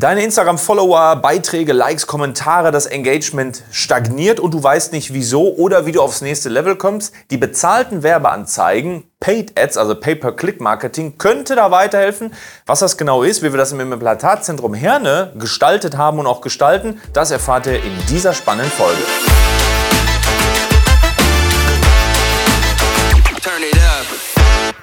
Deine Instagram-Follower, Beiträge, Likes, Kommentare, das Engagement stagniert und du weißt nicht wieso oder wie du aufs nächste Level kommst. Die bezahlten Werbeanzeigen, Paid Ads, also Pay-per-Click-Marketing, könnte da weiterhelfen. Was das genau ist, wie wir das im Implantatzentrum Herne gestaltet haben und auch gestalten, das erfahrt ihr in dieser spannenden Folge.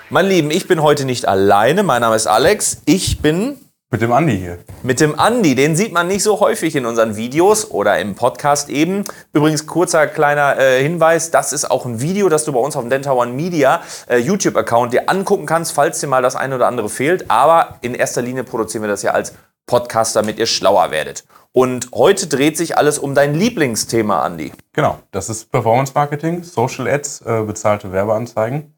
Mein Lieben, ich bin heute nicht alleine. Mein Name ist Alex. Ich bin mit dem Andi hier. Mit dem Andi, den sieht man nicht so häufig in unseren Videos oder im Podcast eben. Übrigens, kurzer kleiner äh, Hinweis, das ist auch ein Video, das du bei uns auf dem Dental One Media äh, YouTube-Account dir angucken kannst, falls dir mal das eine oder andere fehlt. Aber in erster Linie produzieren wir das ja als Podcast, damit ihr schlauer werdet. Und heute dreht sich alles um dein Lieblingsthema, Andi. Genau, das ist Performance Marketing, Social Ads, äh, bezahlte Werbeanzeigen.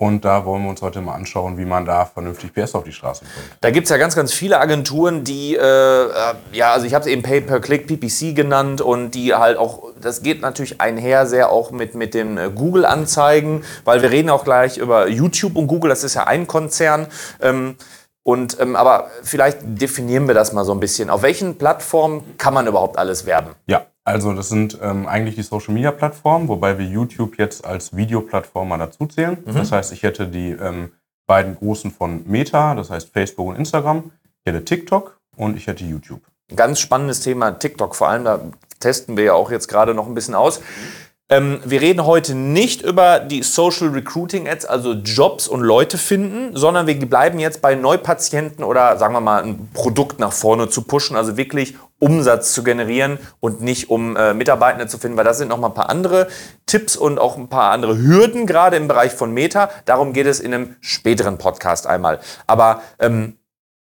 Und da wollen wir uns heute mal anschauen, wie man da vernünftig PS auf die Straße bringt. Da gibt es ja ganz, ganz viele Agenturen, die, äh, ja, also ich habe es eben Pay-per-Click, PPC genannt und die halt auch, das geht natürlich einher sehr auch mit, mit den äh, Google-Anzeigen, weil wir reden auch gleich über YouTube und Google, das ist ja ein Konzern. Ähm, und, ähm, aber vielleicht definieren wir das mal so ein bisschen. Auf welchen Plattformen kann man überhaupt alles werben? Ja, also das sind ähm, eigentlich die Social Media Plattformen, wobei wir YouTube jetzt als Videoplattform mal dazu zählen. Mhm. Das heißt, ich hätte die ähm, beiden großen von Meta, das heißt Facebook und Instagram. Ich hätte TikTok und ich hätte YouTube. Ganz spannendes Thema TikTok vor allem. Da testen wir ja auch jetzt gerade noch ein bisschen aus. Ähm, wir reden heute nicht über die Social Recruiting Ads, also Jobs und Leute finden, sondern wir bleiben jetzt bei Neupatienten oder sagen wir mal ein Produkt nach vorne zu pushen, also wirklich Umsatz zu generieren und nicht um äh, Mitarbeitende zu finden, weil das sind noch mal ein paar andere Tipps und auch ein paar andere Hürden, gerade im Bereich von Meta. Darum geht es in einem späteren Podcast einmal. Aber ähm,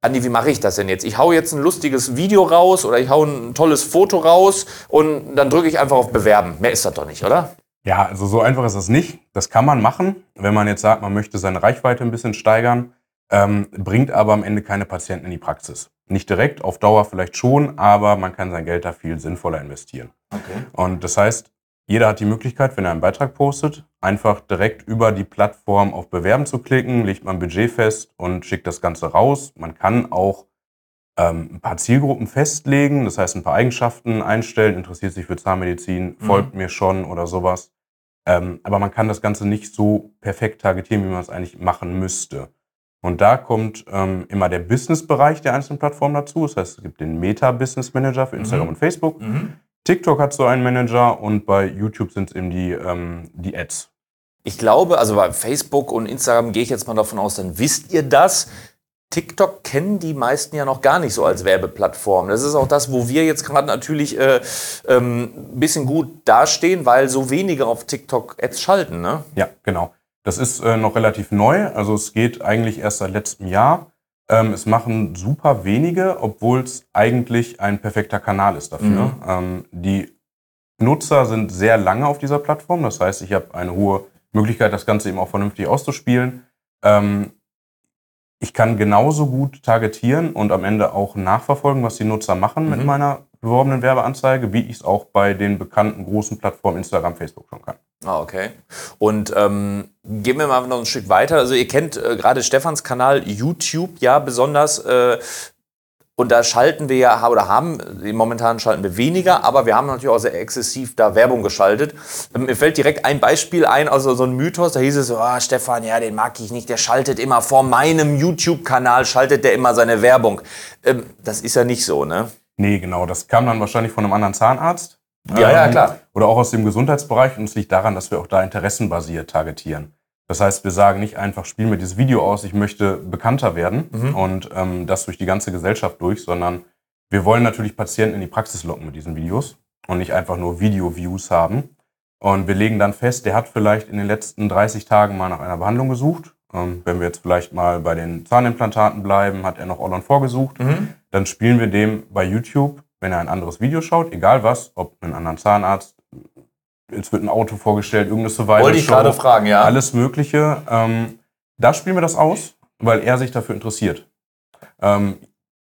Andi, wie mache ich das denn jetzt? Ich hau jetzt ein lustiges Video raus oder ich hau ein tolles Foto raus und dann drücke ich einfach auf Bewerben. Mehr ist das doch nicht, oder? Ja, also so einfach ist das nicht. Das kann man machen, wenn man jetzt sagt, man möchte seine Reichweite ein bisschen steigern, ähm, bringt aber am Ende keine Patienten in die Praxis. Nicht direkt, auf Dauer vielleicht schon, aber man kann sein Geld da viel sinnvoller investieren. Okay. Und das heißt, jeder hat die Möglichkeit, wenn er einen Beitrag postet, einfach direkt über die Plattform auf Bewerben zu klicken, legt man Budget fest und schickt das Ganze raus. Man kann auch ähm, ein paar Zielgruppen festlegen, das heißt ein paar Eigenschaften einstellen, interessiert sich für Zahnmedizin, mhm. folgt mir schon oder sowas. Ähm, aber man kann das Ganze nicht so perfekt targetieren, wie man es eigentlich machen müsste. Und da kommt ähm, immer der Business-Bereich der einzelnen Plattformen dazu. Das heißt, es gibt den Meta-Business Manager für Instagram mhm. und Facebook. Mhm. TikTok hat so einen Manager und bei YouTube sind es eben die, ähm, die Ads. Ich glaube, also bei Facebook und Instagram gehe ich jetzt mal davon aus, dann wisst ihr das. TikTok kennen die meisten ja noch gar nicht so als Werbeplattform. Das ist auch das, wo wir jetzt gerade natürlich ein äh, ähm, bisschen gut dastehen, weil so wenige auf TikTok Ads schalten. Ne? Ja, genau. Das ist äh, noch relativ neu. Also es geht eigentlich erst seit letztem Jahr. Ähm, es machen super wenige, obwohl es eigentlich ein perfekter Kanal ist dafür. Mhm. Ähm, die Nutzer sind sehr lange auf dieser Plattform. Das heißt, ich habe eine hohe Möglichkeit, das Ganze eben auch vernünftig auszuspielen. Ähm, ich kann genauso gut targetieren und am Ende auch nachverfolgen, was die Nutzer machen mhm. mit meiner beworbenen Werbeanzeige, wie ich es auch bei den bekannten großen Plattformen Instagram, Facebook schon kann. Ah, okay. Und ähm, gehen wir mal noch ein Stück weiter. Also ihr kennt äh, gerade Stefans Kanal YouTube ja besonders. Äh, und da schalten wir ja, oder haben, momentan schalten wir weniger, aber wir haben natürlich auch sehr exzessiv da Werbung geschaltet. Ähm, mir fällt direkt ein Beispiel ein, also so ein Mythos, da hieß es so, ah, Stefan, ja, den mag ich nicht, der schaltet immer vor meinem YouTube-Kanal, schaltet der immer seine Werbung. Ähm, das ist ja nicht so, ne? Nee, genau, das kam dann wahrscheinlich von einem anderen Zahnarzt. Ja, ja, ähm, klar. Oder auch aus dem Gesundheitsbereich und es liegt daran, dass wir auch da interessenbasiert targetieren. Das heißt, wir sagen nicht einfach, spiel mir dieses Video aus, ich möchte bekannter werden mhm. und ähm, das durch die ganze Gesellschaft durch, sondern wir wollen natürlich Patienten in die Praxis locken mit diesen Videos und nicht einfach nur Video-Views haben. Und wir legen dann fest, der hat vielleicht in den letzten 30 Tagen mal nach einer Behandlung gesucht. Ähm, wenn wir jetzt vielleicht mal bei den Zahnimplantaten bleiben, hat er noch All-on vorgesucht. Mhm. Dann spielen wir dem bei YouTube, wenn er ein anderes Video schaut, egal was, ob einen anderen Zahnarzt, jetzt wird ein Auto vorgestellt, irgendeine Survival Wollte ich gerade fragen, ja. Alles Mögliche. Ähm, da spielen wir das aus, weil er sich dafür interessiert. Ähm,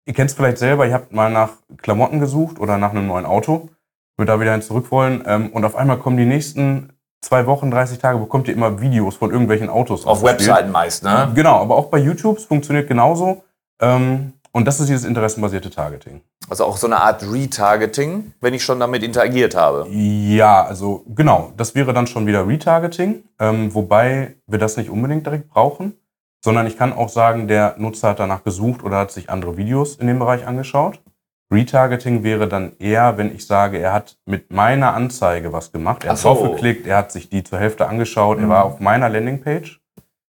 ihr kennt es vielleicht selber, ihr habt mal nach Klamotten gesucht oder nach einem neuen Auto, wird da wieder hin zurück wollen ähm, und auf einmal kommen die nächsten zwei Wochen, 30 Tage bekommt ihr immer Videos von irgendwelchen Autos. Auf Webseiten meist, ne? Genau, aber auch bei YouTube, es funktioniert genauso. Ähm, Und das ist dieses interessenbasierte Targeting. Also auch so eine Art Retargeting, wenn ich schon damit interagiert habe. Ja, also genau, das wäre dann schon wieder Retargeting, ähm, wobei wir das nicht unbedingt direkt brauchen, sondern ich kann auch sagen, der Nutzer hat danach gesucht oder hat sich andere Videos in dem Bereich angeschaut. Retargeting wäre dann eher, wenn ich sage, er hat mit meiner Anzeige was gemacht, er hat so. draufgeklickt, er hat sich die zur Hälfte angeschaut, er war auf meiner Landingpage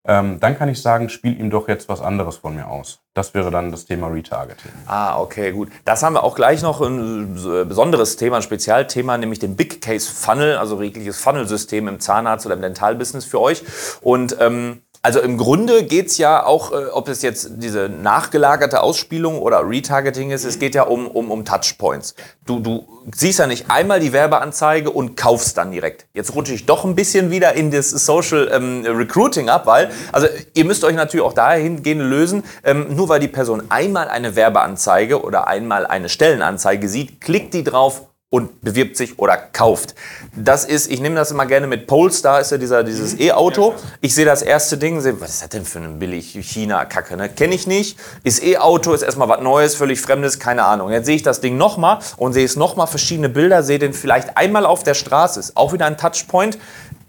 ähm, dann kann ich sagen, spiel ihm doch jetzt was anderes von mir aus. Das wäre dann das Thema Retargeting. Ah, okay, gut. Das haben wir auch gleich noch ein besonderes Thema, ein Spezialthema, nämlich den Big Case Funnel, also jegliches Funnel-System im Zahnarzt- oder im Dentalbusiness für euch. Und ähm, also im Grunde geht es ja auch, äh, ob es jetzt diese nachgelagerte Ausspielung oder Retargeting ist, es geht ja um, um, um Touchpoints. Du, du siehst ja nicht einmal die Werbeanzeige und kaufst dann direkt. Jetzt rutsche ich doch ein bisschen wieder in das Social ähm, Recruiting ab, weil, also ihr müsst euch natürlich auch dahingehend lösen, ähm, nur weil die Person einmal eine Werbeanzeige oder einmal eine Stellenanzeige sieht, klickt die drauf und bewirbt sich oder kauft. Das ist, ich nehme das immer gerne mit Polestar, ist ja dieser, dieses mhm. E-Auto. Ich sehe das erste Ding, sehe, was ist das denn für ein billig China-Kacke, ne? Kenne ich nicht. Ist E-Auto, ist erstmal was Neues, völlig Fremdes, keine Ahnung. Jetzt sehe ich das Ding nochmal und sehe es nochmal verschiedene Bilder, sehe den vielleicht einmal auf der Straße, ist auch wieder ein Touchpoint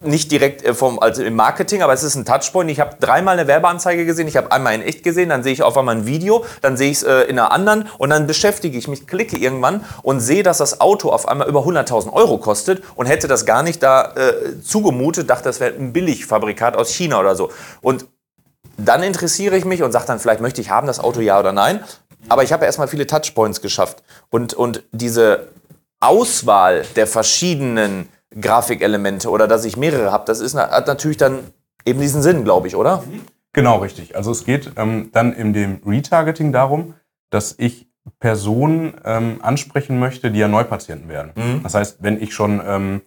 nicht direkt äh, vom, also im Marketing, aber es ist ein Touchpoint. Ich habe dreimal eine Werbeanzeige gesehen, ich habe einmal in echt gesehen, dann sehe ich auf einmal ein Video, dann sehe ich es äh, in einer anderen und dann beschäftige ich mich, klicke irgendwann und sehe, dass das Auto auf einmal über 100.000 Euro kostet und hätte das gar nicht da äh, zugemutet, dachte, das wäre ein Billigfabrikat aus China oder so. Und dann interessiere ich mich und sage dann, vielleicht möchte ich haben das Auto ja oder nein. Aber ich habe erstmal viele Touchpoints geschafft. Und, und diese Auswahl der verschiedenen Grafikelemente oder dass ich mehrere habe, das ist, hat natürlich dann eben diesen Sinn, glaube ich, oder? Genau, richtig. Also es geht ähm, dann in dem Retargeting darum, dass ich Personen ähm, ansprechen möchte, die ja Neupatienten werden. Mhm. Das heißt, wenn ich schon ähm,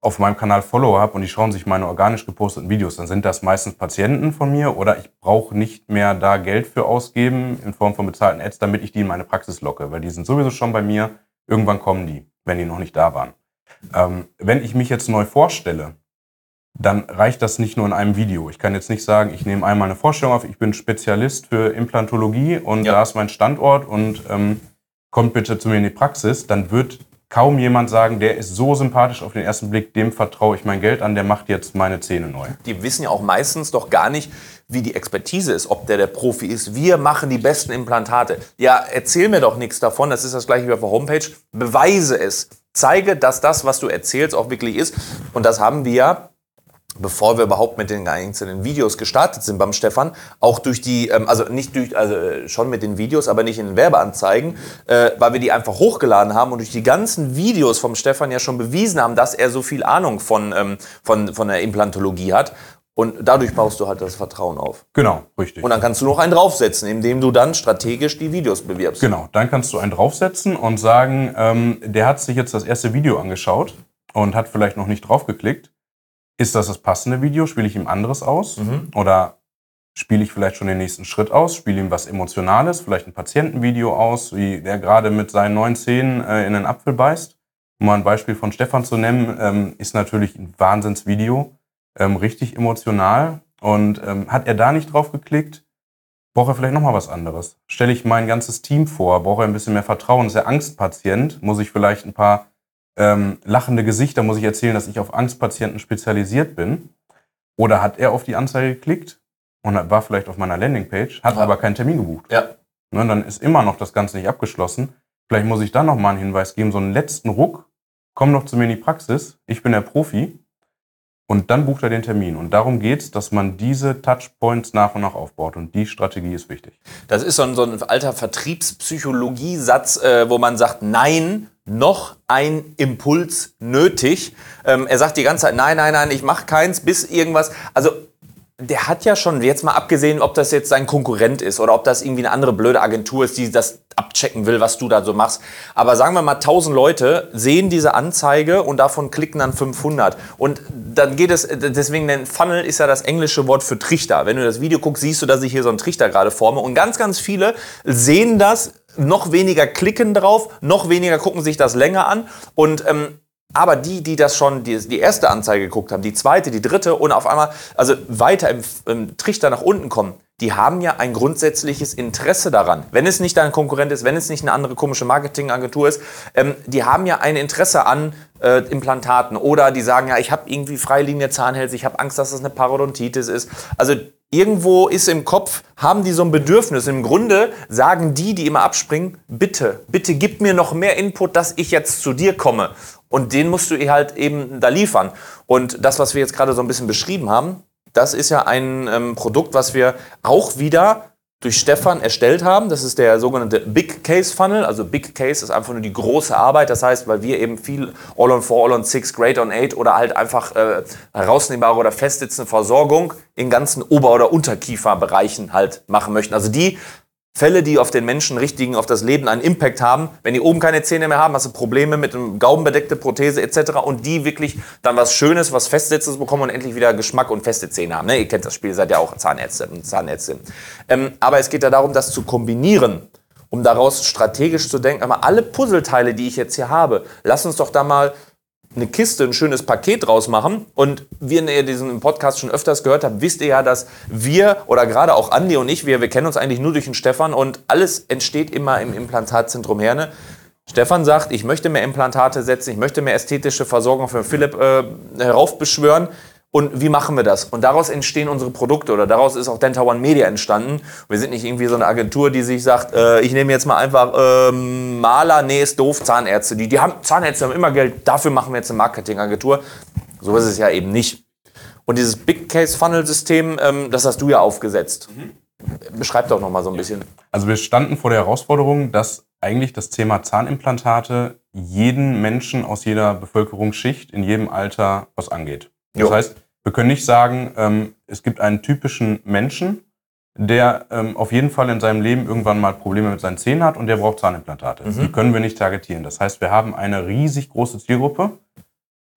auf meinem Kanal Follower habe und die schauen sich meine organisch geposteten Videos, dann sind das meistens Patienten von mir oder ich brauche nicht mehr da Geld für ausgeben in Form von bezahlten Ads, damit ich die in meine Praxis locke, weil die sind sowieso schon bei mir. Irgendwann kommen die, wenn die noch nicht da waren. Ähm, wenn ich mich jetzt neu vorstelle, dann reicht das nicht nur in einem Video. Ich kann jetzt nicht sagen, ich nehme einmal eine Vorstellung auf, ich bin Spezialist für Implantologie und ja. da ist mein Standort und ähm, kommt bitte zu mir in die Praxis. Dann wird kaum jemand sagen, der ist so sympathisch auf den ersten Blick, dem vertraue ich mein Geld an, der macht jetzt meine Zähne neu. Die wissen ja auch meistens doch gar nicht, wie die Expertise ist, ob der der Profi ist. Wir machen die besten Implantate. Ja, erzähl mir doch nichts davon, das ist das gleiche wie auf der Homepage. Beweise es zeige, dass das, was du erzählst, auch wirklich ist. Und das haben wir bevor wir überhaupt mit den einzelnen Videos gestartet sind beim Stefan, auch durch die, ähm, also nicht durch, also äh, schon mit den Videos, aber nicht in den Werbeanzeigen, äh, weil wir die einfach hochgeladen haben und durch die ganzen Videos vom Stefan ja schon bewiesen haben, dass er so viel Ahnung von, ähm, von, von der Implantologie hat. Und dadurch baust du halt das Vertrauen auf. Genau, richtig. Und dann kannst du noch einen draufsetzen, indem du dann strategisch die Videos bewirbst. Genau, dann kannst du einen draufsetzen und sagen, ähm, der hat sich jetzt das erste Video angeschaut und hat vielleicht noch nicht draufgeklickt. Ist das das passende Video? Spiele ich ihm anderes aus? Mhm. Oder spiele ich vielleicht schon den nächsten Schritt aus? Spiele ihm was Emotionales, vielleicht ein Patientenvideo aus, wie der gerade mit seinen neuen Zähnen äh, in einen Apfel beißt? Um mal ein Beispiel von Stefan zu nennen, ähm, ist natürlich ein Wahnsinnsvideo ähm, richtig emotional. Und ähm, hat er da nicht drauf geklickt, braucht er vielleicht nochmal was anderes. Stelle ich mein ganzes Team vor, braucht er ein bisschen mehr Vertrauen, ist er Angstpatient, muss ich vielleicht ein paar ähm, lachende Gesichter, muss ich erzählen, dass ich auf Angstpatienten spezialisiert bin. Oder hat er auf die Anzeige geklickt und war vielleicht auf meiner Landingpage, hat ja. aber keinen Termin gebucht. Ja. Ne, dann ist immer noch das Ganze nicht abgeschlossen. Vielleicht muss ich dann nochmal einen Hinweis geben, so einen letzten Ruck, komm noch zu mir in die Praxis, ich bin der Profi, und dann bucht er den Termin. Und darum geht es, dass man diese Touchpoints nach und nach aufbaut. Und die Strategie ist wichtig. Das ist so ein, so ein alter Vertriebspsychologiesatz, äh, wo man sagt, nein, noch ein Impuls nötig. Ähm, er sagt die ganze Zeit, nein, nein, nein, ich mache keins, bis irgendwas. Also der hat ja schon, jetzt mal abgesehen, ob das jetzt sein Konkurrent ist oder ob das irgendwie eine andere blöde Agentur ist, die das abchecken will, was du da so machst. Aber sagen wir mal, 1000 Leute sehen diese Anzeige und davon klicken dann 500. Und dann geht es, deswegen, denn Funnel ist ja das englische Wort für Trichter. Wenn du das Video guckst, siehst du, dass ich hier so einen Trichter gerade forme. Und ganz, ganz viele sehen das, noch weniger klicken drauf, noch weniger gucken sich das länger an. Und ähm, aber die, die das schon, die, die erste Anzeige geguckt haben, die zweite, die dritte und auf einmal, also weiter im, im Trichter nach unten kommen, die haben ja ein grundsätzliches Interesse daran. Wenn es nicht ein Konkurrent ist, wenn es nicht eine andere komische Marketingagentur ist, ähm, die haben ja ein Interesse an äh, Implantaten. Oder die sagen ja, ich habe irgendwie Freilinie Zahnhälse, ich habe Angst, dass das eine Parodontitis ist. Also irgendwo ist im Kopf, haben die so ein Bedürfnis. Im Grunde sagen die, die immer abspringen, bitte, bitte gib mir noch mehr Input, dass ich jetzt zu dir komme. Und den musst du halt eben da liefern. Und das, was wir jetzt gerade so ein bisschen beschrieben haben, das ist ja ein ähm, Produkt, was wir auch wieder durch Stefan erstellt haben. Das ist der sogenannte Big Case Funnel. Also Big Case ist einfach nur die große Arbeit. Das heißt, weil wir eben viel All on 4, All on 6, Great on 8 oder halt einfach äh, herausnehmbare oder festsitzende Versorgung in ganzen Ober- oder Unterkieferbereichen halt machen möchten. Also die Fälle, die auf den Menschen richtigen, auf das Leben einen Impact haben. Wenn die oben keine Zähne mehr haben, hast du Probleme mit einem gaumenbedeckte Prothese etc. Und die wirklich dann was Schönes, was Festsetztes bekommen und endlich wieder Geschmack und feste Zähne haben. Ne? Ihr kennt das Spiel, seid ja auch Zahnärzte und Zahnärztin. Ähm, aber es geht ja darum, das zu kombinieren, um daraus strategisch zu denken. Aber alle Puzzleteile, die ich jetzt hier habe, lass uns doch da mal eine Kiste, ein schönes Paket draus machen. Und wie ihr diesen Podcast schon öfters gehört habt, wisst ihr ja, dass wir oder gerade auch Andi und ich, wir, wir kennen uns eigentlich nur durch den Stefan und alles entsteht immer im Implantatzentrum Herne. Stefan sagt, ich möchte mehr Implantate setzen, ich möchte mehr ästhetische Versorgung für Philipp äh, heraufbeschwören. Und wie machen wir das? Und daraus entstehen unsere Produkte oder daraus ist auch Denta One Media entstanden. Wir sind nicht irgendwie so eine Agentur, die sich sagt, äh, ich nehme jetzt mal einfach ähm, Maler, nee, ist doof, Zahnärzte. Die, die haben, Zahnärzte haben immer Geld, dafür machen wir jetzt eine Marketingagentur. So ist es ja eben nicht. Und dieses Big Case Funnel System, ähm, das hast du ja aufgesetzt. Mhm. Beschreib doch noch mal so ein bisschen. Also wir standen vor der Herausforderung, dass eigentlich das Thema Zahnimplantate jeden Menschen aus jeder Bevölkerungsschicht in jedem Alter was angeht. Das jo. heißt, wir können nicht sagen, ähm, es gibt einen typischen Menschen, der ähm, auf jeden Fall in seinem Leben irgendwann mal Probleme mit seinen Zähnen hat und der braucht Zahnimplantate. Mhm. Die können wir nicht targetieren. Das heißt, wir haben eine riesig große Zielgruppe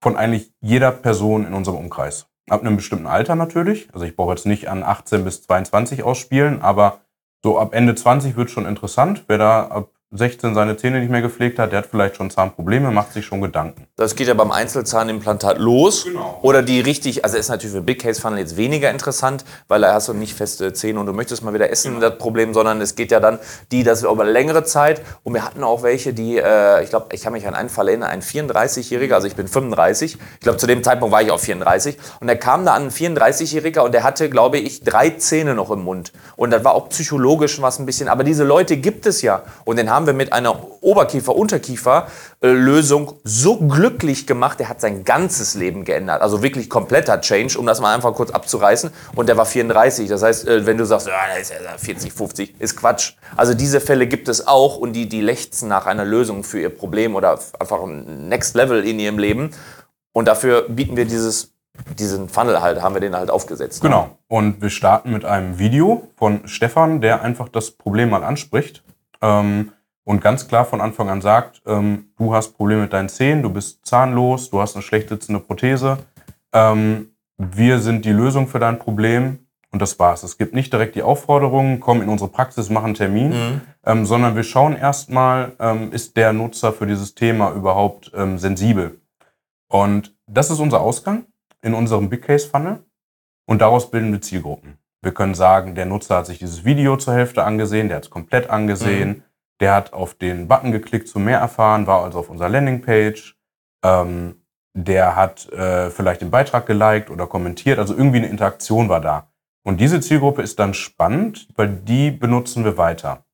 von eigentlich jeder Person in unserem Umkreis. Ab einem bestimmten Alter natürlich. Also ich brauche jetzt nicht an 18 bis 22 ausspielen, aber so ab Ende 20 wird schon interessant. Wer da ab 16 seine Zähne nicht mehr gepflegt hat, der hat vielleicht schon Zahnprobleme, macht sich schon Gedanken. Das geht ja beim Einzelzahnimplantat los. Genau. Oder die richtig, also ist natürlich für Big Case Funnel jetzt weniger interessant, weil da hast du nicht feste Zähne und du möchtest mal wieder essen, genau. das Problem, sondern es geht ja dann die, das über längere Zeit. Und wir hatten auch welche, die, äh, ich glaube, ich kann mich an einen Fall erinnern, ein 34-Jähriger, also ich bin 35, ich glaube, zu dem Zeitpunkt war ich auch 34. Und der kam da an, ein 34-Jähriger, und der hatte, glaube ich, drei Zähne noch im Mund. Und das war auch psychologisch was ein bisschen, aber diese Leute gibt es ja. Und den haben haben wir mit einer Oberkiefer-Unterkiefer-Lösung so glücklich gemacht, der hat sein ganzes Leben geändert. Also wirklich kompletter Change, um das mal einfach kurz abzureißen. Und der war 34. Das heißt, äh, wenn du sagst, ja, ist ja 40, 50, ist Quatsch. Also diese Fälle gibt es auch und die, die lechzen nach einer Lösung für ihr Problem oder einfach ein Next Level in ihrem Leben. Und dafür bieten wir dieses diesen Funnel halt, haben wir den halt aufgesetzt. Genau. Und wir starten mit einem Video von Stefan, der einfach das Problem mal anspricht. Ähm, und ganz klar von Anfang an sagt, ähm, du hast Probleme mit deinen Zähnen, du bist zahnlos, du hast eine schlecht sitzende Prothese. Ähm, wir sind die Lösung für dein Problem und das war's. Es gibt nicht direkt die Aufforderung, komm in unsere Praxis, mach einen Termin, mhm. ähm, sondern wir schauen erstmal, ähm, ist der Nutzer für dieses Thema überhaupt ähm, sensibel. Und das ist unser Ausgang in unserem Big Case Funnel und daraus bilden wir Zielgruppen. Wir können sagen, der Nutzer hat sich dieses Video zur Hälfte angesehen, der hat es komplett angesehen. Mhm der hat auf den Button geklickt zu mehr erfahren, war also auf unserer Landingpage. Ähm, der hat äh, vielleicht den Beitrag geliked oder kommentiert, also irgendwie eine Interaktion war da. Und diese Zielgruppe ist dann spannend, weil die benutzen wir weiter.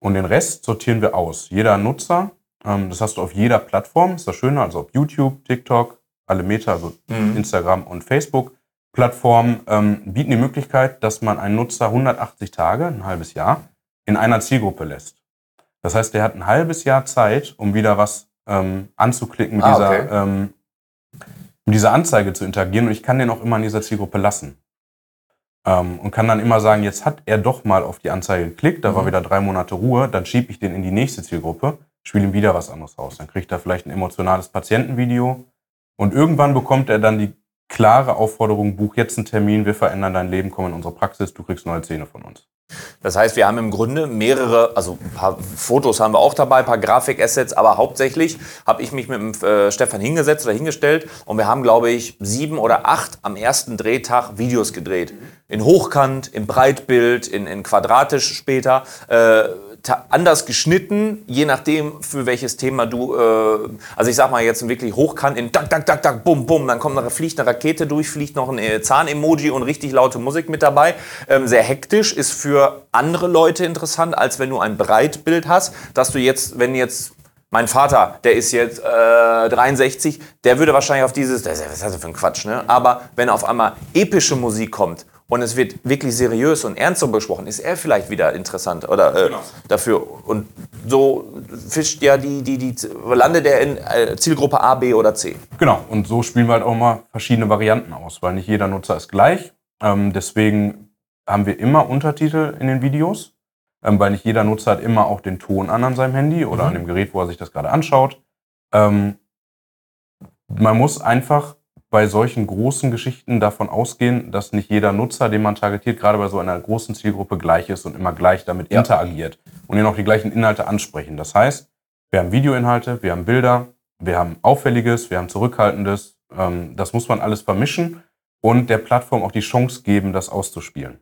Und den Rest sortieren wir aus. Jeder Nutzer, ähm, das hast du auf jeder Plattform, ist das Schöne, also auf YouTube, TikTok, alle Meta, also mhm. Instagram und Facebook. Plattformen ähm, bieten die Möglichkeit, dass man einen Nutzer 180 Tage, ein halbes Jahr, in einer Zielgruppe lässt. Das heißt, der hat ein halbes Jahr Zeit, um wieder was ähm, anzuklicken, mit, ah, dieser, okay. ähm, mit dieser Anzeige zu interagieren. Und ich kann den auch immer in dieser Zielgruppe lassen. Ähm, und kann dann immer sagen, jetzt hat er doch mal auf die Anzeige geklickt, da mhm. war wieder drei Monate Ruhe, dann schiebe ich den in die nächste Zielgruppe, spiele ihm wieder was anderes raus. Dann kriegt er vielleicht ein emotionales Patientenvideo. Und irgendwann bekommt er dann die klare Aufforderung, buch jetzt einen Termin, wir verändern dein Leben, komm in unsere Praxis, du kriegst neue Zähne von uns. Das heißt, wir haben im Grunde mehrere, also ein paar Fotos haben wir auch dabei, ein paar Grafikassets, aber hauptsächlich habe ich mich mit dem äh, Stefan hingesetzt oder hingestellt und wir haben, glaube ich, sieben oder acht am ersten Drehtag Videos gedreht. In Hochkant, in Breitbild, in, in quadratisch später. Äh, anders geschnitten, je nachdem, für welches Thema du, äh, also ich sag mal jetzt wirklich hochkant in tak, tak, tak, tak, bum, bum, dann kommt eine, fliegt eine Rakete durch, fliegt noch ein äh, Zahn-Emoji und richtig laute Musik mit dabei. Ähm, sehr hektisch, ist für andere Leute interessant, als wenn du ein Breitbild hast, dass du jetzt, wenn jetzt mein Vater, der ist jetzt äh, 63, der würde wahrscheinlich auf dieses, was ist das für ein Quatsch, ne? Aber wenn auf einmal epische Musik kommt und es wird wirklich seriös und ernst darüber gesprochen, ist er vielleicht wieder interessant oder äh, genau. dafür. Und so fischt ja die, die, die landet er in äh, Zielgruppe A, B oder C. Genau, und so spielen wir halt auch mal verschiedene Varianten aus, weil nicht jeder Nutzer ist gleich. Ähm, deswegen haben wir immer Untertitel in den Videos, ähm, weil nicht jeder Nutzer hat immer auch den Ton an an seinem Handy oder mhm. an dem Gerät, wo er sich das gerade anschaut. Ähm, man muss einfach bei solchen großen Geschichten davon ausgehen, dass nicht jeder Nutzer, den man targetiert, gerade bei so einer großen Zielgruppe gleich ist und immer gleich damit ja. interagiert und ihnen auch die gleichen Inhalte ansprechen. Das heißt, wir haben Videoinhalte, wir haben Bilder, wir haben Auffälliges, wir haben Zurückhaltendes. Ähm, das muss man alles vermischen und der Plattform auch die Chance geben, das auszuspielen.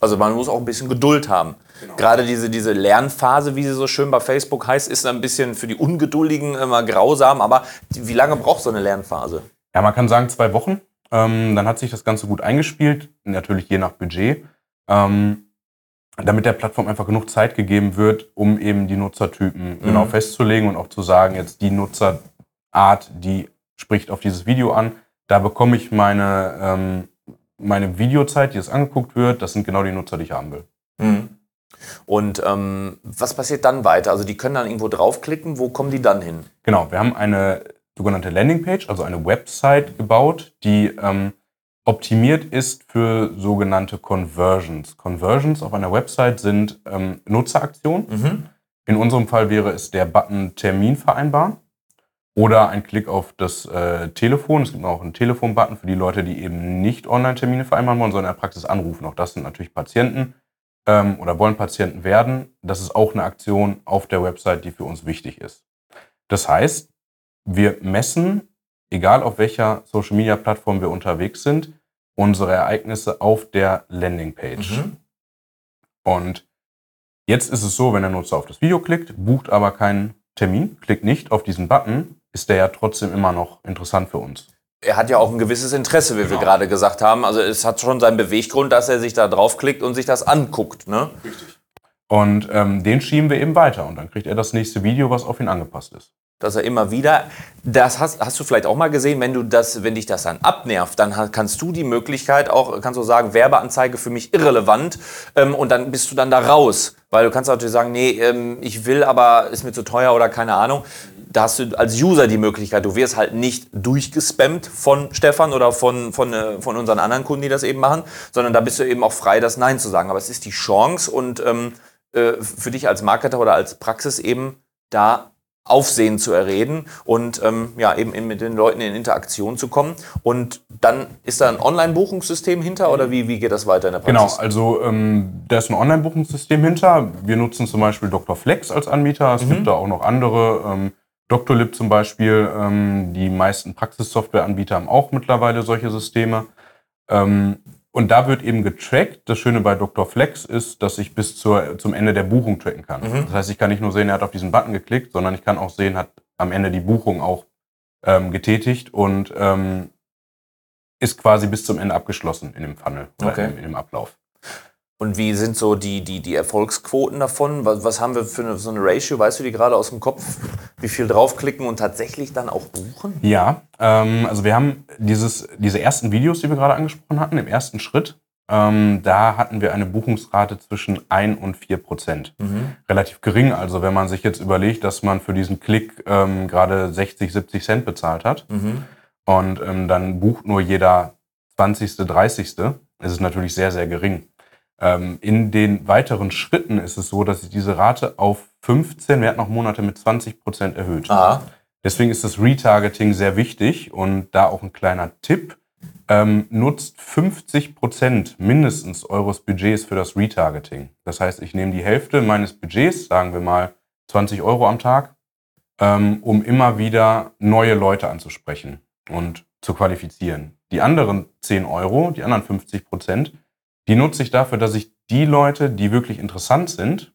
Also man muss auch ein bisschen Geduld haben. Genau. Gerade diese, diese Lernphase, wie sie so schön bei Facebook heißt, ist ein bisschen für die Ungeduldigen immer grausam. Aber wie lange braucht so eine Lernphase? Ja, man kann sagen zwei Wochen. Ähm, dann hat sich das Ganze gut eingespielt, natürlich je nach Budget, ähm, damit der Plattform einfach genug Zeit gegeben wird, um eben die Nutzertypen mhm. genau festzulegen und auch zu sagen, jetzt die Nutzerart, die spricht auf dieses Video an. Da bekomme ich meine, ähm, meine Videozeit, die es angeguckt wird. Das sind genau die Nutzer, die ich haben will. Mhm. Und ähm, was passiert dann weiter? Also die können dann irgendwo draufklicken. Wo kommen die dann hin? Genau, wir haben eine sogenannte Landingpage, also eine Website gebaut, die ähm, optimiert ist für sogenannte Conversions. Conversions auf einer Website sind ähm, Nutzeraktionen. Mhm. In unserem Fall wäre es der Button Termin vereinbaren oder ein Klick auf das äh, Telefon. Es gibt auch einen Telefon-Button für die Leute, die eben nicht Online-Termine vereinbaren wollen, sondern in der Praxis anrufen. Auch das sind natürlich Patienten ähm, oder wollen Patienten werden. Das ist auch eine Aktion auf der Website, die für uns wichtig ist. Das heißt, wir messen, egal auf welcher Social-Media-Plattform wir unterwegs sind, unsere Ereignisse auf der Landingpage. Mhm. Und jetzt ist es so, wenn der Nutzer auf das Video klickt, bucht aber keinen Termin, klickt nicht auf diesen Button, ist der ja trotzdem immer noch interessant für uns. Er hat ja auch ein gewisses Interesse, wie genau. wir gerade gesagt haben. Also es hat schon seinen Beweggrund, dass er sich da draufklickt und sich das anguckt. Ne? Richtig. Und ähm, den schieben wir eben weiter und dann kriegt er das nächste Video, was auf ihn angepasst ist dass er immer wieder, das hast, hast du vielleicht auch mal gesehen, wenn du das, wenn dich das dann abnervt, dann kannst du die Möglichkeit auch, kannst du sagen, Werbeanzeige für mich irrelevant ähm, und dann bist du dann da raus, weil du kannst natürlich sagen, nee, ähm, ich will, aber ist mir zu teuer oder keine Ahnung. Da hast du als User die Möglichkeit, du wirst halt nicht durchgespammt von Stefan oder von, von, äh, von unseren anderen Kunden, die das eben machen, sondern da bist du eben auch frei, das Nein zu sagen. Aber es ist die Chance und ähm, äh, für dich als Marketer oder als Praxis eben da Aufsehen zu erreden und ähm, ja, eben mit den Leuten in Interaktion zu kommen. Und dann ist da ein Online-Buchungssystem hinter oder wie, wie geht das weiter in der Praxis? Genau, also ähm, da ist ein Online-Buchungssystem hinter. Wir nutzen zum Beispiel Dr. Flex als Anbieter. Es mhm. gibt da auch noch andere. Ähm, Doctolib zum Beispiel. Ähm, die meisten Praxissoftwareanbieter haben auch mittlerweile solche Systeme. Ähm, und da wird eben getrackt. Das Schöne bei Dr. Flex ist, dass ich bis zur, zum Ende der Buchung tracken kann. Mhm. Das heißt, ich kann nicht nur sehen, er hat auf diesen Button geklickt, sondern ich kann auch sehen, hat am Ende die Buchung auch ähm, getätigt und ähm, ist quasi bis zum Ende abgeschlossen in dem Funnel oder okay. in, in dem Ablauf. Und wie sind so die, die, die Erfolgsquoten davon? Was, was haben wir für eine, so eine Ratio? Weißt du die gerade aus dem Kopf? Wie viel draufklicken und tatsächlich dann auch buchen? Ja, ähm, also wir haben dieses, diese ersten Videos, die wir gerade angesprochen hatten, im ersten Schritt, ähm, da hatten wir eine Buchungsrate zwischen 1 und 4 Prozent. Mhm. Relativ gering. Also wenn man sich jetzt überlegt, dass man für diesen Klick ähm, gerade 60, 70 Cent bezahlt hat mhm. und ähm, dann bucht nur jeder 20., 30., ist es natürlich sehr, sehr gering. Ähm, in den weiteren Schritten ist es so, dass sich diese Rate auf 15, wir hatten noch Monate mit 20 Prozent erhöht. Aha. Deswegen ist das Retargeting sehr wichtig und da auch ein kleiner Tipp. ähm, nutzt 50 Prozent mindestens eures Budgets für das Retargeting. Das heißt, ich nehme die Hälfte meines Budgets, sagen wir mal 20 Euro am Tag, ähm, um immer wieder neue Leute anzusprechen und zu qualifizieren. Die anderen 10 Euro, die anderen 50 Prozent, die nutze ich dafür, dass ich die Leute, die wirklich interessant sind,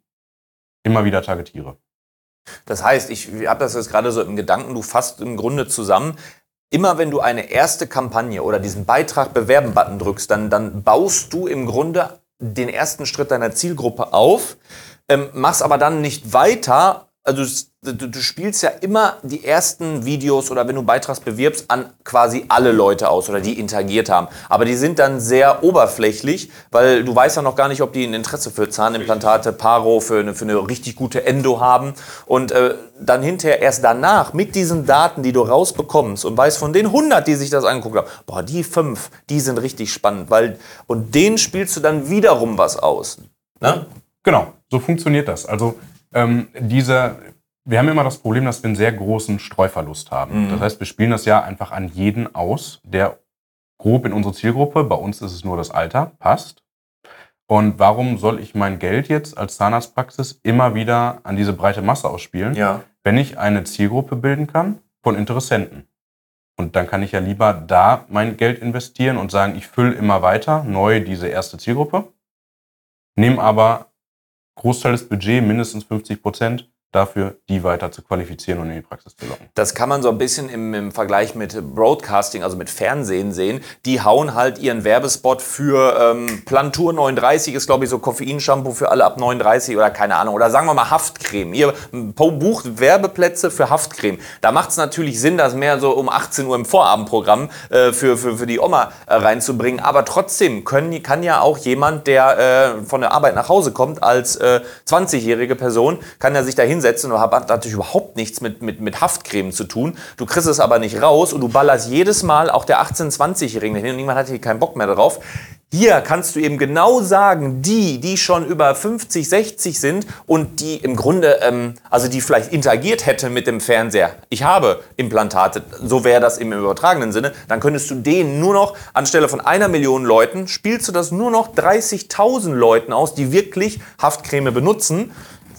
immer wieder targetiere. Das heißt, ich habe das jetzt gerade so im Gedanken, du fasst im Grunde zusammen, immer wenn du eine erste Kampagne oder diesen Beitrag bewerben-Button drückst, dann, dann baust du im Grunde den ersten Schritt deiner Zielgruppe auf, ähm, machst aber dann nicht weiter, also du, du, spielst ja immer die ersten Videos oder wenn du Beitrags bewirbst, an quasi alle Leute aus oder die interagiert haben. Aber die sind dann sehr oberflächlich, weil du weißt ja noch gar nicht, ob die ein Interesse für Zahnimplantate, Paro, für eine, für eine richtig gute Endo haben. Und äh, dann hinterher erst danach mit diesen Daten, die du rausbekommst und weißt von den 100, die sich das angeguckt haben, boah, die fünf, die sind richtig spannend, weil und denen spielst du dann wiederum was aus. Ne? Genau, so funktioniert das. Also ähm, dieser, wir haben immer das Problem, dass wir einen sehr großen Streuverlust haben. Mhm. Das heißt, wir spielen das ja einfach an jeden aus, der grob in unsere Zielgruppe, bei uns ist es nur das Alter, passt. Und warum soll ich mein Geld jetzt als Zahnarztpraxis immer wieder an diese breite Masse ausspielen, ja. wenn ich eine Zielgruppe bilden kann von Interessenten? Und dann kann ich ja lieber da mein Geld investieren und sagen, ich fülle immer weiter neu diese erste Zielgruppe, nehme aber Großteil des Budgets, mindestens 50 Prozent, dafür, die weiter zu qualifizieren und in die Praxis zu locken. Das kann man so ein bisschen im, im, Vergleich mit Broadcasting, also mit Fernsehen sehen. Die hauen halt ihren Werbespot für ähm, Plantur 39, ist glaube ich so Koffeinshampoo für alle ab 39 oder keine Ahnung. Oder sagen wir mal Haftcreme. Ihr bucht Werbeplätze für Haftcreme. Da macht es natürlich Sinn, das mehr so um 18 Uhr im Vorabendprogramm äh, für, für, für die Oma äh, reinzubringen. Aber trotzdem können, kann ja auch jemand, der äh, von der Arbeit nach Hause kommt, als 20-jährige äh, Person, kann ja sich da hinsetzen hinsetzen und hat natürlich überhaupt nichts mit, mit, mit Haftcreme zu tun. Du kriegst es aber nicht raus und du ballerst jedes Mal auch der 18-, 20-Jährigen hin und niemand hat hier keinen Bock mehr drauf. Hier kannst du eben genau sagen, die, die schon über 50, 60 sind und die im Grunde, ähm, also die vielleicht interagiert hätte mit dem Fernseher. Ich habe Implantate, so wäre das im übertragenen Sinne. Dann könntest du denen nur noch, anstelle von einer Million Leuten, spielst du das nur noch 30.000 Leuten aus, die wirklich Haftcreme benutzen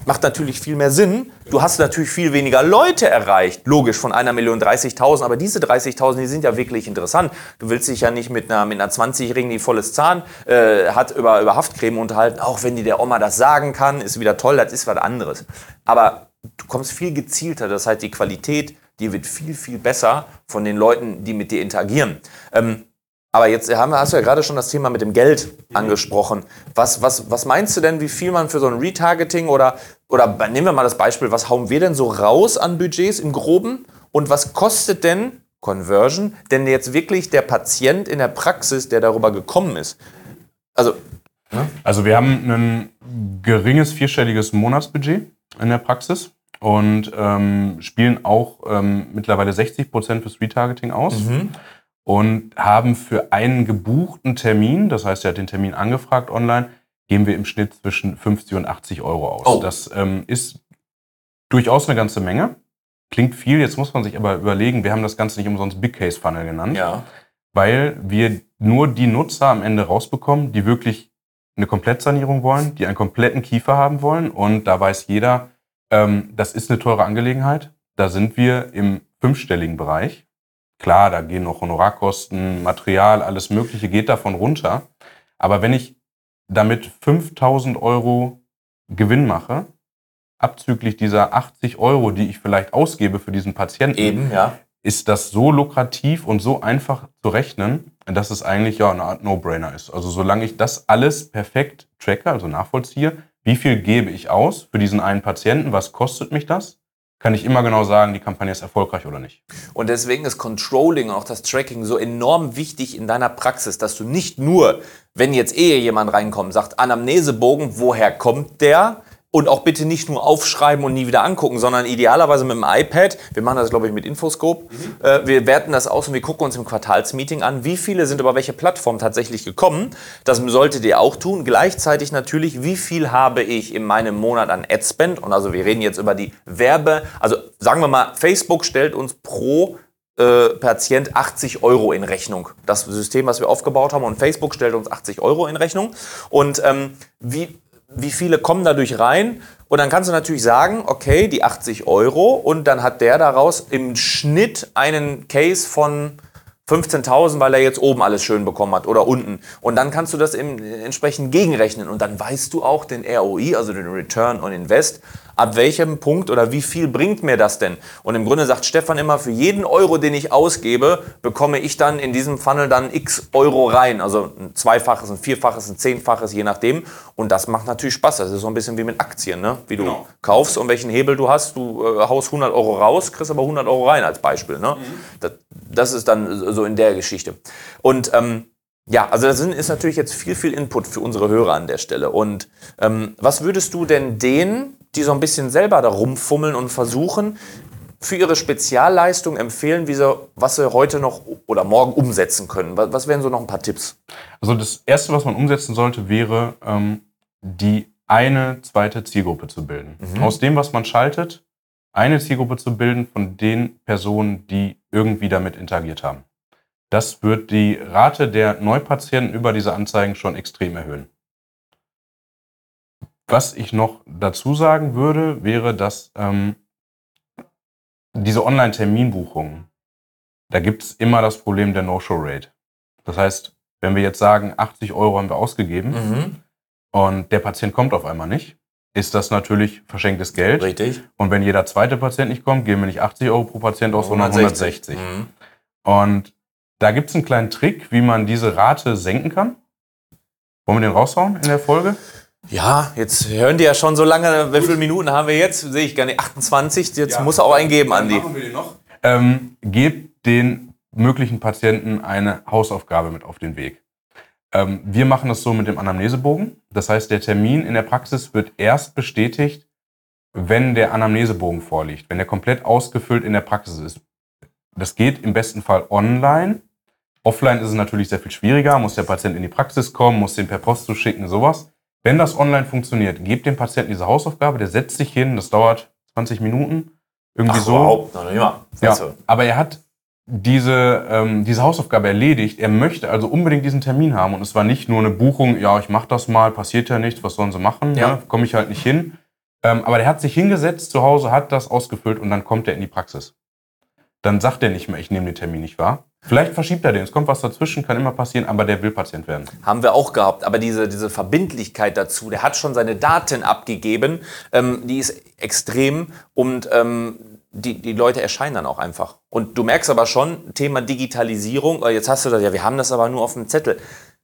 macht natürlich viel mehr Sinn. Du hast natürlich viel weniger Leute erreicht, logisch, von einer Million 30.000, aber diese 30.000, die sind ja wirklich interessant. Du willst dich ja nicht mit einer, mit einer 20-Jährigen, die volles Zahn äh, hat, über, über Haftcreme unterhalten, auch wenn die der Oma das sagen kann, ist wieder toll, das ist was anderes. Aber du kommst viel gezielter, das heißt, die Qualität, die wird viel, viel besser von den Leuten, die mit dir interagieren. Ähm, aber jetzt haben, hast du ja gerade schon das Thema mit dem Geld angesprochen. Was, was, was meinst du denn, wie viel man für so ein Retargeting oder, oder nehmen wir mal das Beispiel, was hauen wir denn so raus an Budgets im Groben? Und was kostet denn Conversion denn jetzt wirklich der Patient in der Praxis, der darüber gekommen ist? Also, ne? also wir haben ein geringes vierstelliges Monatsbudget in der Praxis und ähm, spielen auch ähm, mittlerweile 60 Prozent fürs Retargeting aus. Mhm und haben für einen gebuchten Termin, das heißt, er hat den Termin angefragt online, geben wir im Schnitt zwischen 50 und 80 Euro aus. Oh. Das ähm, ist durchaus eine ganze Menge. Klingt viel, jetzt muss man sich aber überlegen, wir haben das Ganze nicht umsonst Big Case Funnel genannt, ja. weil wir nur die Nutzer am Ende rausbekommen, die wirklich eine Komplettsanierung wollen, die einen kompletten Kiefer haben wollen. Und da weiß jeder, ähm, das ist eine teure Angelegenheit. Da sind wir im fünfstelligen Bereich. Klar, da gehen noch Honorarkosten, Material, alles Mögliche geht davon runter. Aber wenn ich damit 5000 Euro Gewinn mache, abzüglich dieser 80 Euro, die ich vielleicht ausgebe für diesen Patienten, Eben, ja. ist das so lukrativ und so einfach zu rechnen, dass es eigentlich ja eine Art No-Brainer ist. Also solange ich das alles perfekt tracke, also nachvollziehe, wie viel gebe ich aus für diesen einen Patienten, was kostet mich das? Kann ich immer genau sagen, die Kampagne ist erfolgreich oder nicht. Und deswegen ist Controlling und auch das Tracking so enorm wichtig in deiner Praxis, dass du nicht nur, wenn jetzt eh jemand reinkommt, sagt Anamnesebogen, woher kommt der, und auch bitte nicht nur aufschreiben und nie wieder angucken, sondern idealerweise mit dem iPad. Wir machen das, glaube ich, mit Infoscope. Mhm. Äh, wir werten das aus und wir gucken uns im Quartalsmeeting an, wie viele sind über welche Plattform tatsächlich gekommen. Das solltet ihr auch tun. Gleichzeitig natürlich, wie viel habe ich in meinem Monat an Adspend? Und also wir reden jetzt über die Werbe. Also sagen wir mal, Facebook stellt uns pro äh, Patient 80 Euro in Rechnung. Das System, was wir aufgebaut haben und Facebook stellt uns 80 Euro in Rechnung. Und ähm, wie, wie viele kommen dadurch rein? Und dann kannst du natürlich sagen, okay, die 80 Euro und dann hat der daraus im Schnitt einen Case von 15.000, weil er jetzt oben alles schön bekommen hat oder unten. Und dann kannst du das im, entsprechend gegenrechnen und dann weißt du auch den ROI, also den Return on Invest, ab welchem Punkt oder wie viel bringt mir das denn? Und im Grunde sagt Stefan immer, für jeden Euro, den ich ausgebe, bekomme ich dann in diesem Funnel dann x Euro rein. Also ein zweifaches, ein vierfaches, ein zehnfaches, je nachdem. Und das macht natürlich Spaß. Das ist so ein bisschen wie mit Aktien, ne? wie du genau. kaufst und welchen Hebel du hast. Du äh, haust 100 Euro raus, kriegst aber 100 Euro rein als Beispiel. Ne? Mhm. Das, das, ist dann so in der Geschichte. Und ähm, ja, also das ist natürlich jetzt viel, viel Input für unsere Hörer an der Stelle. Und ähm, was würdest du denn denen, die so ein bisschen selber da rumfummeln und versuchen, für ihre Spezialleistung empfehlen, wie sie, was sie heute noch oder morgen umsetzen können? Was, was wären so noch ein paar Tipps? Also das Erste, was man umsetzen sollte, wäre ähm, die eine zweite Zielgruppe zu bilden. Mhm. Aus dem, was man schaltet, eine Zielgruppe zu bilden von den Personen, die irgendwie damit interagiert haben. Das wird die Rate der Neupatienten über diese Anzeigen schon extrem erhöhen. Was ich noch dazu sagen würde, wäre, dass ähm, diese Online-Terminbuchungen, da gibt es immer das Problem der No-Show-Rate. Das heißt, wenn wir jetzt sagen, 80 Euro haben wir ausgegeben mhm. und der Patient kommt auf einmal nicht, ist das natürlich verschenktes Geld. Richtig. Und wenn jeder zweite Patient nicht kommt, geben wir nicht 80 Euro pro Patient aus, sondern 160. Mhm. Und da gibt es einen kleinen Trick, wie man diese Rate senken kann. Wollen wir den raushauen in der Folge? Ja, jetzt hören die ja schon so lange. Wie viele Minuten haben wir jetzt? Sehe ich gar nicht. 28. Jetzt ja, muss er auch eingeben, Andi. Machen wir den noch. Ähm, gebt den möglichen Patienten eine Hausaufgabe mit auf den Weg. Ähm, wir machen das so mit dem Anamnesebogen. Das heißt, der Termin in der Praxis wird erst bestätigt, wenn der Anamnesebogen vorliegt, wenn der komplett ausgefüllt in der Praxis ist. Das geht im besten Fall online. Offline ist es natürlich sehr viel schwieriger, muss der Patient in die Praxis kommen, muss den per Post zuschicken, sowas. Wenn das online funktioniert, gebt dem Patienten diese Hausaufgabe, der setzt sich hin, das dauert 20 Minuten, irgendwie Ach, so. Überhaupt noch nicht mal. Ja, aber er hat diese, ähm, diese Hausaufgabe erledigt. Er möchte also unbedingt diesen Termin haben. Und es war nicht nur eine Buchung, ja, ich mache das mal, passiert ja nichts, was sollen sie machen? Ja. Ne? Komme ich halt nicht hin. Ähm, aber der hat sich hingesetzt zu Hause, hat das ausgefüllt und dann kommt er in die Praxis. Dann sagt er nicht mehr, ich nehme den Termin nicht wahr. Vielleicht verschiebt er den. Es kommt was dazwischen, kann immer passieren, aber der will Patient werden. Haben wir auch gehabt. Aber diese, diese Verbindlichkeit dazu, der hat schon seine Daten abgegeben, ähm, die ist extrem und ähm, die, die Leute erscheinen dann auch einfach. Und du merkst aber schon, Thema Digitalisierung, äh, jetzt hast du das, ja, wir haben das aber nur auf dem Zettel.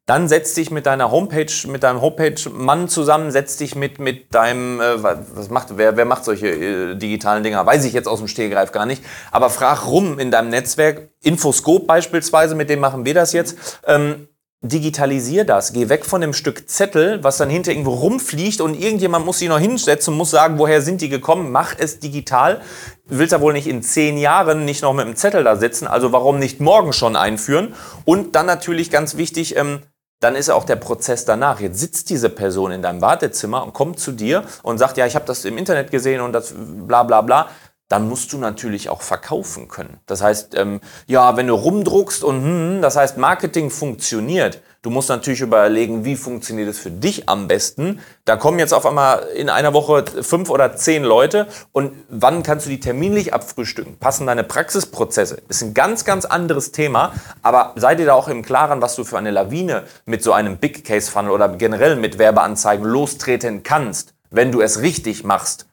Dann setz dich mit deiner Homepage, mit deinem Homepage-Mann zusammen, setz dich mit, mit deinem, äh, was macht, wer, wer macht solche äh, digitalen Dinger? Weiß ich jetzt aus dem Stehgreif gar nicht. Aber frag rum in deinem Netzwerk, Infoscope beispielsweise, mit dem machen wir das jetzt. Ähm, digitalisier das. Geh weg von dem Stück Zettel, was dann hinter irgendwo rumfliegt und irgendjemand muss sich noch hinsetzen muss sagen, woher sind die gekommen? Mach es digital. Du willst ja wohl nicht in zehn Jahren nicht noch mit dem Zettel da sitzen, also warum nicht morgen schon einführen? Und dann natürlich ganz wichtig, ähm, dann ist auch der Prozess danach. Jetzt sitzt diese Person in deinem Wartezimmer und kommt zu dir und sagt, ja, ich habe das im Internet gesehen und das bla bla bla. Dann musst du natürlich auch verkaufen können. Das heißt, ähm, ja, wenn du rumdruckst und hm, das heißt, Marketing funktioniert, Du musst natürlich überlegen, wie funktioniert es für dich am besten. Da kommen jetzt auf einmal in einer Woche fünf oder zehn Leute und wann kannst du die terminlich abfrühstücken? Passen deine Praxisprozesse? Ist ein ganz, ganz anderes Thema, aber sei dir da auch im Klaren, was du für eine Lawine mit so einem Big Case Funnel oder generell mit Werbeanzeigen lostreten kannst, wenn du es richtig machst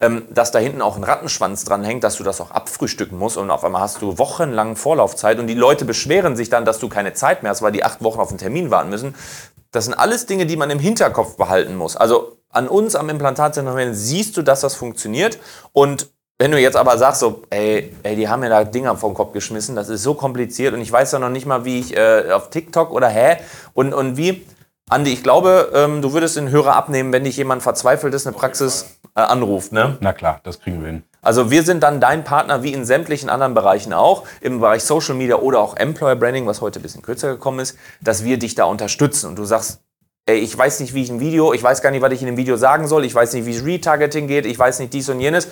ähm, dass da hinten auch ein Rattenschwanz dran hängt, dass du das auch abfrühstücken musst und auf einmal hast du wochenlang Vorlaufzeit und die Leute beschweren sich dann, dass du keine Zeit mehr hast, weil die acht Wochen auf einen Termin warten müssen. Das sind alles Dinge, die man im Hinterkopf behalten muss. Also an uns am Implantatzentrum siehst du, dass das funktioniert und wenn du jetzt aber sagst, so, ey, ey, die haben mir da Dinger vom Kopf geschmissen, das ist so kompliziert und ich weiß ja noch nicht mal, wie ich äh, auf TikTok oder hä und, und wie. Andi, ich glaube, ähm, du würdest den Hörer abnehmen, wenn dich jemand verzweifelt ist, eine Praxis äh, anruft, ne? Na klar, das kriegen wir hin. Also wir sind dann dein Partner, wie in sämtlichen anderen Bereichen auch, im Bereich Social Media oder auch Employer Branding, was heute ein bisschen kürzer gekommen ist, dass wir dich da unterstützen und du sagst, ey, ich weiß nicht, wie ich ein Video, ich weiß gar nicht, was ich in dem Video sagen soll, ich weiß nicht, wie Retargeting geht, ich weiß nicht dies und jenes.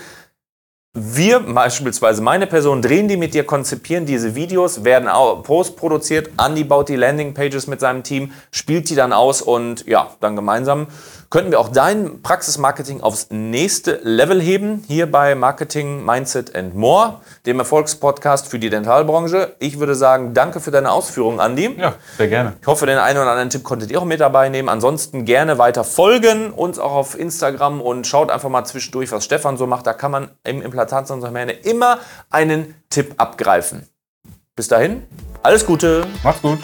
Wir, beispielsweise meine Person, drehen die mit dir, konzipieren diese Videos, werden auch postproduziert. Andy baut die Landingpages mit seinem Team, spielt die dann aus und ja, dann gemeinsam könnten wir auch dein Praxismarketing aufs nächste Level heben. Hier bei Marketing, Mindset and More, dem Erfolgspodcast für die Dentalbranche. Ich würde sagen, danke für deine Ausführungen, Andi. Ja, sehr gerne. Ich hoffe, den einen oder anderen Tipp konntet ihr auch mit dabei nehmen. Ansonsten gerne weiter folgen, uns auch auf Instagram und schaut einfach mal zwischendurch, was Stefan so macht. Da kann man im Implantatsondermähne immer einen Tipp abgreifen. Bis dahin, alles Gute. Macht's gut.